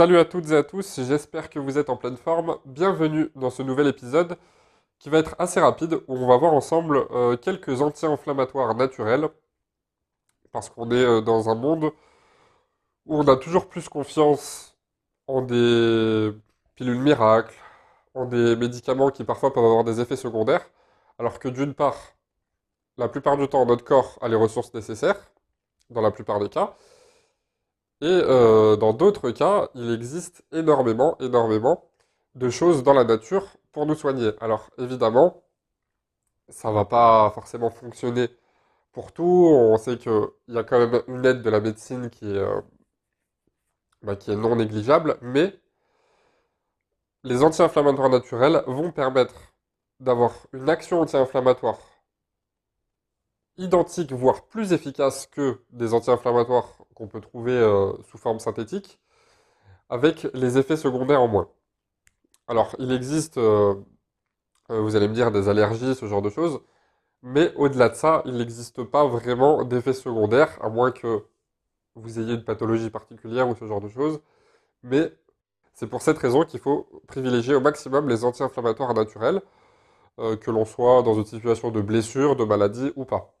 Salut à toutes et à tous, j'espère que vous êtes en pleine forme. Bienvenue dans ce nouvel épisode qui va être assez rapide où on va voir ensemble euh, quelques anti-inflammatoires naturels parce qu'on est euh, dans un monde où on a toujours plus confiance en des pilules miracles, en des médicaments qui parfois peuvent avoir des effets secondaires, alors que d'une part, la plupart du temps, notre corps a les ressources nécessaires, dans la plupart des cas, et euh, dans d'autres cas, il existe énormément, énormément de choses dans la nature pour nous soigner. Alors évidemment, ça va pas forcément fonctionner pour tout. On sait qu'il y a quand même une aide de la médecine qui est, euh, bah, qui est non négligeable, mais les anti-inflammatoires naturels vont permettre d'avoir une action anti-inflammatoire identique, voire plus efficace que des anti-inflammatoires qu'on peut trouver euh, sous forme synthétique, avec les effets secondaires en moins. Alors, il existe, euh, euh, vous allez me dire, des allergies, ce genre de choses, mais au-delà de ça, il n'existe pas vraiment d'effets secondaires, à moins que vous ayez une pathologie particulière ou ce genre de choses. Mais c'est pour cette raison qu'il faut privilégier au maximum les anti-inflammatoires naturels, que l'on soit dans une situation de blessure, de maladie ou pas.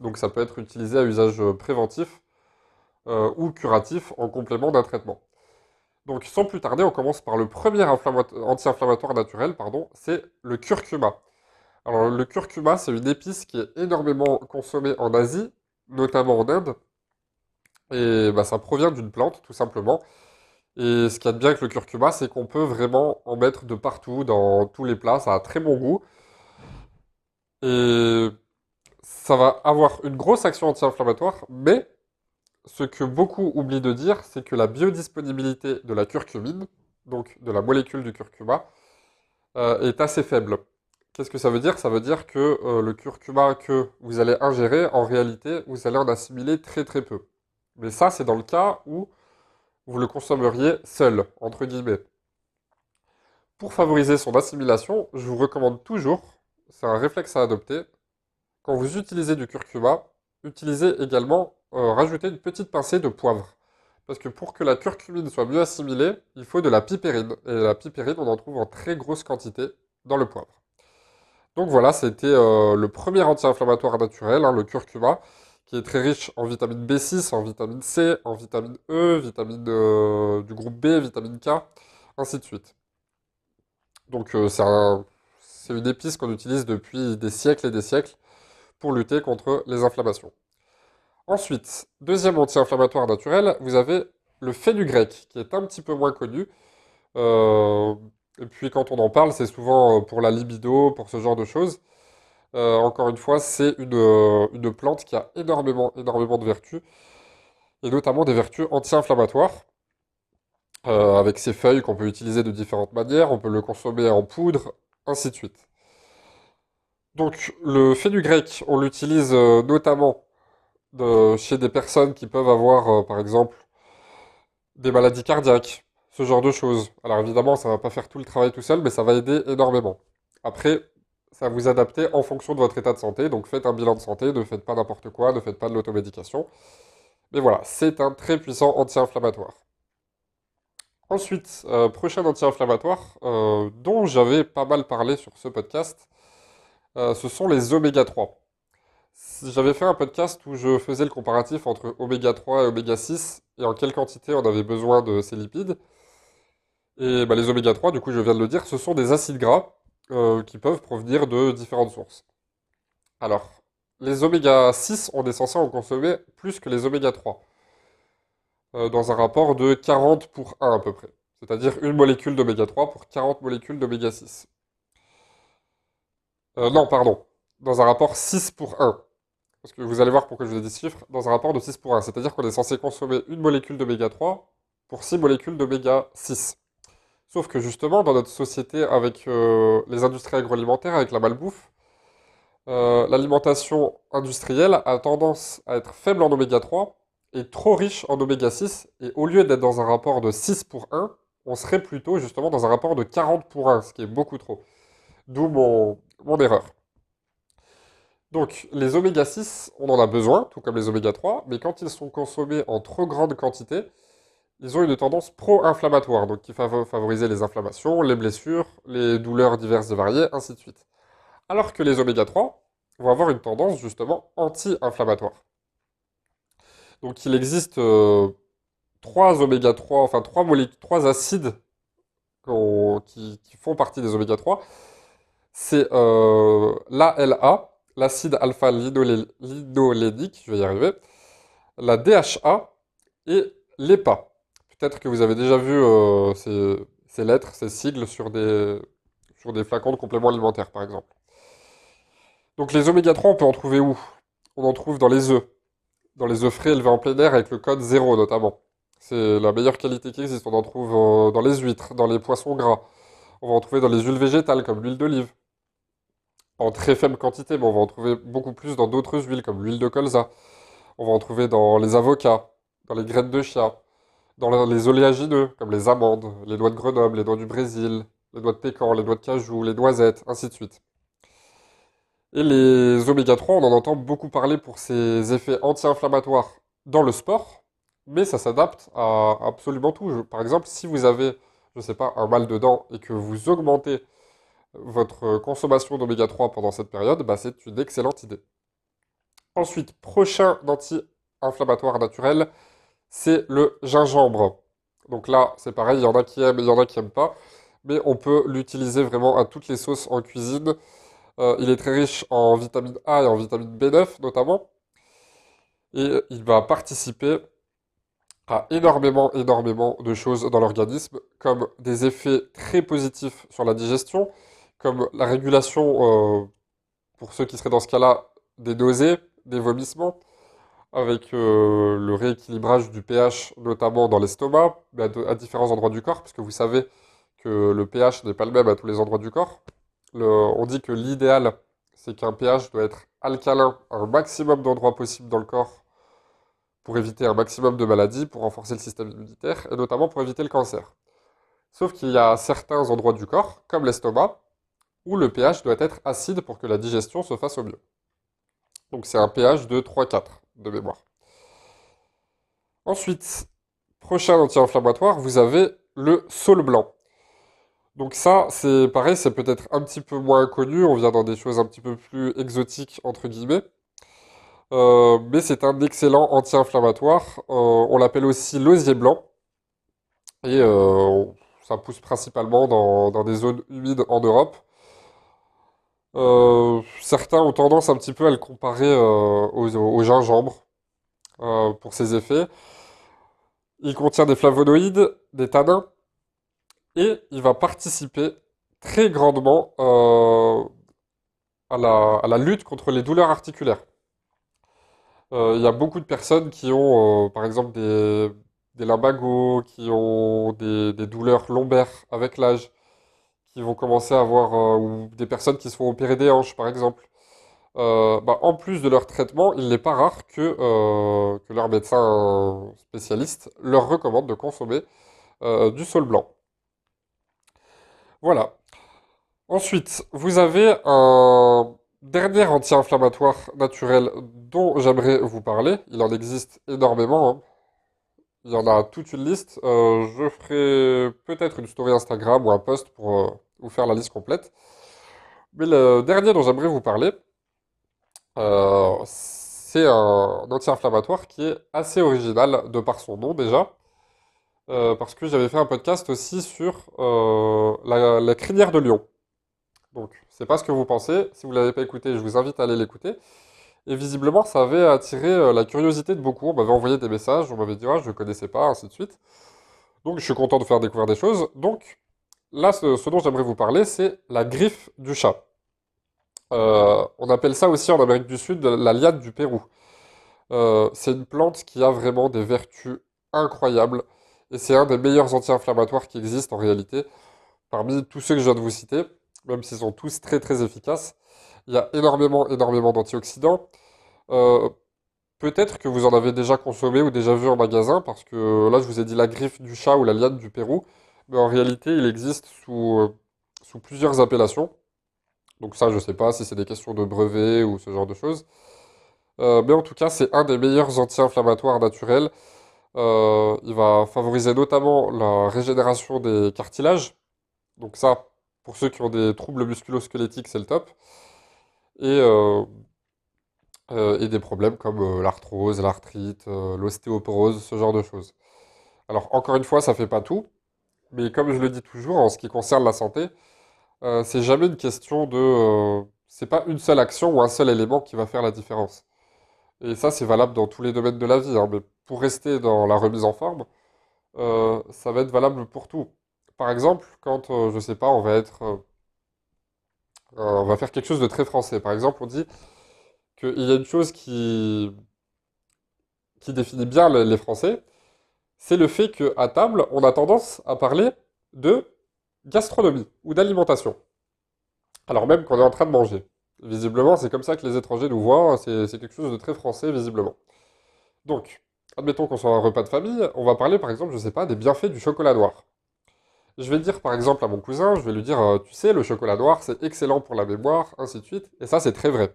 Donc ça peut être utilisé à usage préventif euh, ou curatif en complément d'un traitement. Donc sans plus tarder, on commence par le premier anti-inflammatoire naturel, pardon, c'est le curcuma. Alors le curcuma, c'est une épice qui est énormément consommée en Asie, notamment en Inde. Et bah, ça provient d'une plante, tout simplement. Et ce qui est bien avec le curcuma, c'est qu'on peut vraiment en mettre de partout, dans tous les plats. Ça a très bon goût. Et ça va avoir une grosse action anti-inflammatoire, mais ce que beaucoup oublient de dire, c'est que la biodisponibilité de la curcumine, donc de la molécule du curcuma, euh, est assez faible. Qu'est-ce que ça veut dire? Ça veut dire que euh, le curcuma que vous allez ingérer, en réalité, vous allez en assimiler très très peu. Mais ça, c'est dans le cas où vous le consommeriez seul, entre guillemets. Pour favoriser son assimilation, je vous recommande toujours, c'est un réflexe à adopter, quand vous utilisez du curcuma, utilisez également, euh, rajoutez une petite pincée de poivre. Parce que pour que la curcumine soit mieux assimilée, il faut de la pipérine. Et la pipérine, on en trouve en très grosse quantité dans le poivre. Donc voilà, c'était euh, le premier anti-inflammatoire naturel, hein, le curcuma, qui est très riche en vitamine B6, en vitamine C, en vitamine E, vitamine euh, du groupe B, vitamine K, ainsi de suite. Donc c'est une épice qu'on utilise depuis des siècles et des siècles pour lutter contre les inflammations. Ensuite, deuxième anti-inflammatoire naturel, vous avez le fenugrec, qui est un petit peu moins connu. Euh, et puis quand on en parle, c'est souvent euh, pour la libido, pour ce genre de choses. Euh, encore une fois, c'est une, plante qui a énormément, énormément de vertus, et notamment des vertus anti-inflammatoires. avec ses feuilles qu'on peut utiliser de différentes manières, on peut le consommer en poudre, ainsi de suite. Donc le fenugrec, on l'utilise euh, chez des personnes qui peuvent avoir, euh, par exemple, des maladies cardiaques, ce genre de choses. Alors évidemment, ça ne va pas faire tout le travail tout seul, mais ça va aider énormément. Après, ça vous adapter en fonction de votre état de santé, donc faites un bilan de santé, ne faites pas n'importe quoi, ne faites pas de l'automédication. Mais voilà, c'est un très puissant anti-inflammatoire. Ensuite, euh, prochain anti-inflammatoire, dont j'avais pas mal parlé sur ce podcast, euh, ce sont les oméga 3. J'avais fait un podcast où je faisais le comparatif entre oméga 3 et oméga 6 et en quelle quantité on avait besoin de ces lipides. Et bah, les oméga 3, du coup je viens de le dire, ce sont des acides gras euh, qui peuvent provenir de différentes sources. Alors, les oméga 6, on est censé en consommer plus que les oméga 3, euh, dans un rapport de 40 pour 1 à peu près. C'est-à-dire une molécule d'oméga 3 pour 40 molécules d'oméga 6. Euh, non, pardon. Dans un rapport 6 pour 1. Parce que vous allez voir pourquoi je vous ai dit ce chiffre. Dans un rapport de 6 pour 1. C'est-à-dire qu'on est censé consommer une molécule d'oméga 3 pour 6 molécules d'oméga 6. Sauf que justement, dans notre société avec euh, les industries agroalimentaires, avec la malbouffe, euh, l'alimentation industrielle a tendance à être faible en oméga 3 et trop riche en oméga 6. Et au lieu d'être dans un rapport de 6 pour 1, on serait plutôt justement dans un rapport de 40 pour 1, ce qui est beaucoup trop. D'où mon, mon erreur. Donc, les oméga 6, on en a besoin, tout comme les oméga 3, mais quand ils sont consommés en trop grande quantité, ils ont une tendance pro-inflammatoire, donc qui va favoriser les inflammations, les blessures, les douleurs diverses et variées, ainsi de suite. Alors que les oméga 3 vont avoir une tendance justement anti-inflammatoire. Donc il existe euh, trois oméga 3, enfin trois, trois acides qui, font partie des oméga 3. C'est euh, l'ALA, l'acide alpha-linolénique, je vais y arriver, la DHA et l'EPA. Peut-être que vous avez déjà vu euh, ces, lettres, ces sigles sur des, sur des flacons de compléments alimentaires, par exemple. Donc les oméga 3, on peut en trouver où? On en trouve dans les œufs. Dans les œufs frais élevés en plein air avec le code 0 notamment. C'est la meilleure qualité qui existe. On en trouve euh, dans les huîtres, dans les poissons gras. On va en trouver dans les huiles végétales comme l'huile d'olive. En très faible quantité, mais on va en trouver beaucoup plus dans d'autres huiles comme l'huile de colza. On va en trouver dans les avocats, dans les graines de chia, dans les oléagineux comme les amandes, les noix de Grenoble, les noix du Brésil, les noix de pécan, les noix de cajou, les noisettes, ainsi de suite. Et les oméga 3, on en entend beaucoup parler pour ses effets anti-inflammatoires dans le sport, mais ça s'adapte à absolument tout. Par exemple, si vous avez, je ne sais pas, un mal de dents et que vous augmentez votre consommation d'oméga 3 pendant cette période, bah, c'est une excellente idée. Ensuite, prochain anti-inflammatoire naturel, c'est le gingembre. Donc là, c'est pareil, il y en a qui aiment il y en a qui n'aiment pas, mais on peut l'utiliser vraiment à toutes les sauces en cuisine. Euh, il est très riche en vitamine A et en vitamine B9 notamment. Et il va participer à énormément, énormément de choses dans l'organisme, comme des effets très positifs sur la digestion, comme la régulation, euh, pour ceux qui seraient dans ce cas-là, des nausées, des vomissements, avec euh, le rééquilibrage du pH, notamment dans l'estomac, mais à, différents endroits du corps, parce que vous savez que le pH n'est pas le même à tous les endroits du corps on dit que l'idéal, c'est qu'un pH doit être alcalin à un maximum d'endroits possibles dans le corps pour éviter un maximum de maladies, pour renforcer le système immunitaire et notamment pour éviter le cancer. Sauf qu'il y a certains endroits du corps, comme l'estomac, où le pH doit être acide pour que la digestion se fasse au mieux. Donc c'est un pH de 3-4 de mémoire. Ensuite, prochain anti-inflammatoire, vous avez le saule blanc. Donc ça, c'est pareil, c'est peut-être un petit peu moins connu, on vient dans des choses un petit peu plus exotiques, entre guillemets. Euh, mais c'est un excellent anti-inflammatoire. Euh, on l'appelle aussi l'osier blanc. Et euh, ça pousse principalement dans, des zones humides en Europe. Certains ont tendance un petit peu à le comparer au gingembre pour ses effets. Il contient des flavonoïdes, des tanins, et il va participer très grandement euh, à, la, lutte contre les douleurs articulaires. Euh, il y a beaucoup de personnes qui ont, euh, par exemple, des, des lumbagos, qui ont des, douleurs lombaires avec l'âge, qui vont commencer à avoir, ou des personnes qui se font opérer des hanches, par exemple. Bah, en plus de leur traitement, il n'est pas rare que, que leur médecin spécialiste leur recommande de consommer du sol blanc. Voilà. Ensuite, vous avez un dernier anti-inflammatoire naturel dont j'aimerais vous parler. Il en existe énormément. Hein. Il y en a toute une liste. Euh, je ferai peut-être une story Instagram ou un post pour euh, vous faire la liste complète. Mais le dernier dont j'aimerais vous parler, euh, c'est un anti-inflammatoire qui est assez original de par son nom déjà. Parce que j'avais fait un podcast aussi sur la, crinière de lion. Donc, c'est pas ce que vous pensez. Si vous ne l'avez pas écouté, je vous invite à aller l'écouter. Et visiblement, ça avait attiré euh, la curiosité de beaucoup. On m'avait envoyé des messages, on m'avait dit ah, je ne connaissais pas, ainsi de suite. Donc, je suis content de faire découvrir des choses. Donc, là, ce, dont j'aimerais vous parler, c'est la griffe du chat. on appelle ça aussi en Amérique du Sud la liade du Pérou. c'est une plante qui a vraiment des vertus incroyables. Et c'est un des meilleurs anti-inflammatoires qui existent en réalité. Parmi tous ceux que je viens de vous citer, même s'ils sont tous très très efficaces, il y a énormément, énormément d'antioxydants. Euh, peut-être que vous en avez déjà consommé ou déjà vu en magasin, parce que là je vous ai dit la griffe du chat ou la liane du Pérou, mais en réalité il existe sous, euh, plusieurs appellations. Donc ça je ne sais pas si c'est des questions de brevet ou ce genre de choses. Euh, mais en tout cas c'est un des meilleurs anti-inflammatoires naturels Euh, il va favoriser notamment la régénération des cartilages. Donc ça, pour ceux qui ont des troubles musculo-squelettiques, c'est le top. Et, euh, euh, et des problèmes comme euh, l'arthrose, l'arthrite, l'ostéoporose, ce genre de choses. Alors encore une fois, ça fait pas tout, mais comme je le dis toujours, en ce qui concerne la santé, euh, c'est jamais une question de... euh, c'est pas une seule action ou un seul élément qui va faire la différence. Et ça, c'est valable dans tous les domaines de la vie, hein, mais pour rester dans la remise en forme, ça va être valable pour tout. Par exemple, quand, je sais pas, on va être, on va faire quelque chose de très français. Par exemple, on dit qu'il y a une chose qui, définit bien le- les Français, c'est le fait qu'à table, on a tendance à parler de gastronomie ou d'alimentation, alors même qu'on est en train de manger. Visiblement, c'est comme ça que les étrangers nous voient, c'est c'est quelque chose de très français, visiblement. Donc, admettons qu'on soit à un repas de famille, on va parler par exemple, je sais pas, des bienfaits du chocolat noir. Je vais dire par exemple à mon cousin, je vais lui dire, euh, tu sais, le chocolat noir, c'est excellent pour la mémoire, ainsi de suite, et ça, c'est très vrai.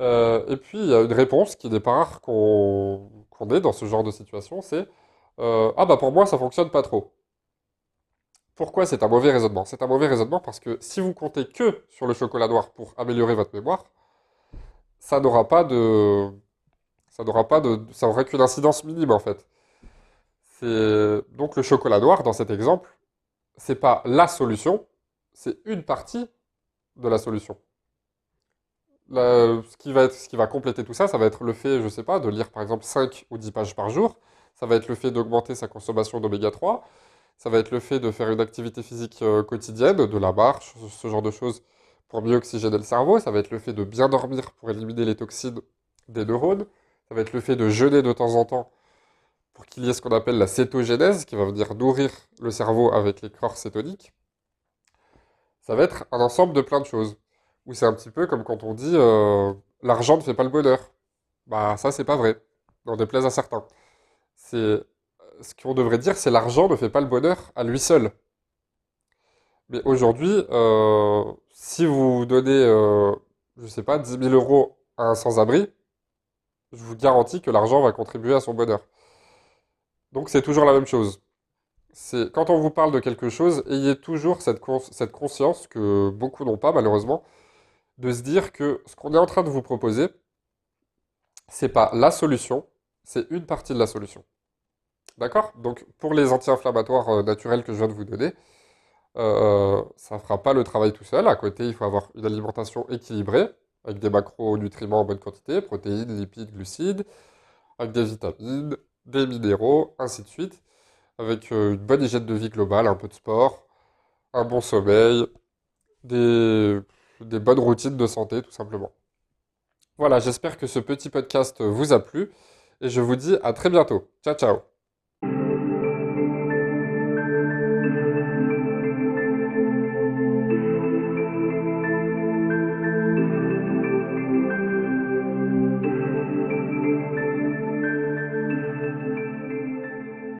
Euh, et puis, il y a une réponse qui n'est pas rare qu'on ait dans ce genre de situation, c'est euh, Ah bah pour moi, ça fonctionne pas trop. Pourquoi c'est un mauvais raisonnement? C'est un mauvais raisonnement parce que si vous comptez que sur le chocolat noir pour améliorer votre mémoire, ça n'aura pas de, ça n'aura pas de, ça aura qu'une incidence minime en fait. Donc le chocolat noir dans cet exemple, c'est pas la solution, c'est une partie de la solution. Ce qui va compléter tout ça, ça va être le fait, je sais pas, de lire par exemple 5 ou 10 pages par jour. Ça va être le fait d'augmenter sa consommation d'oméga 3. Ça va être le fait de faire une activité physique euh, quotidienne, de la marche, ce genre de choses pour mieux oxygéner le cerveau. Ça va être le fait de bien dormir pour éliminer les toxines des neurones. Ça va être le fait de jeûner de temps en temps pour qu'il y ait ce qu'on appelle la cétogénèse, qui va venir nourrir le cerveau avec les corps cétoniques. Ça va être un ensemble de plein de choses. Ou c'est un petit peu comme quand on dit euh, l'argent ne fait pas le bonheur. Bah ça c'est pas vrai. N'en déplaise à certains. C'est ce qu'on devrait dire, c'est l'argent ne fait pas le bonheur à lui seul. Mais aujourd'hui, euh, si vous donnez, euh, je sais pas, dix mille euros à un sans-abri, je vous garantis que l'argent va contribuer à son bonheur. Donc c'est toujours la même chose. C'est quand on vous parle de quelque chose, ayez toujours cette, cons- cette conscience que beaucoup n'ont pas malheureusement, de se dire que ce qu'on est en train de vous proposer, c'est pas la solution, c'est une partie de la solution. D'accord? Donc pour les anti-inflammatoires euh, naturels que je viens de vous donner, euh, ça ne fera pas le travail tout seul. À côté, il faut avoir une alimentation équilibrée, avec des macronutriments en bonne quantité, protéines, lipides, glucides, avec des vitamines, des minéraux, ainsi de suite, avec euh, une bonne hygiène de vie globale, un peu de sport, un bon sommeil, des, des bonnes routines de santé, tout simplement. Voilà, j'espère que ce petit podcast vous a plu et je vous dis à très bientôt. Ciao, ciao!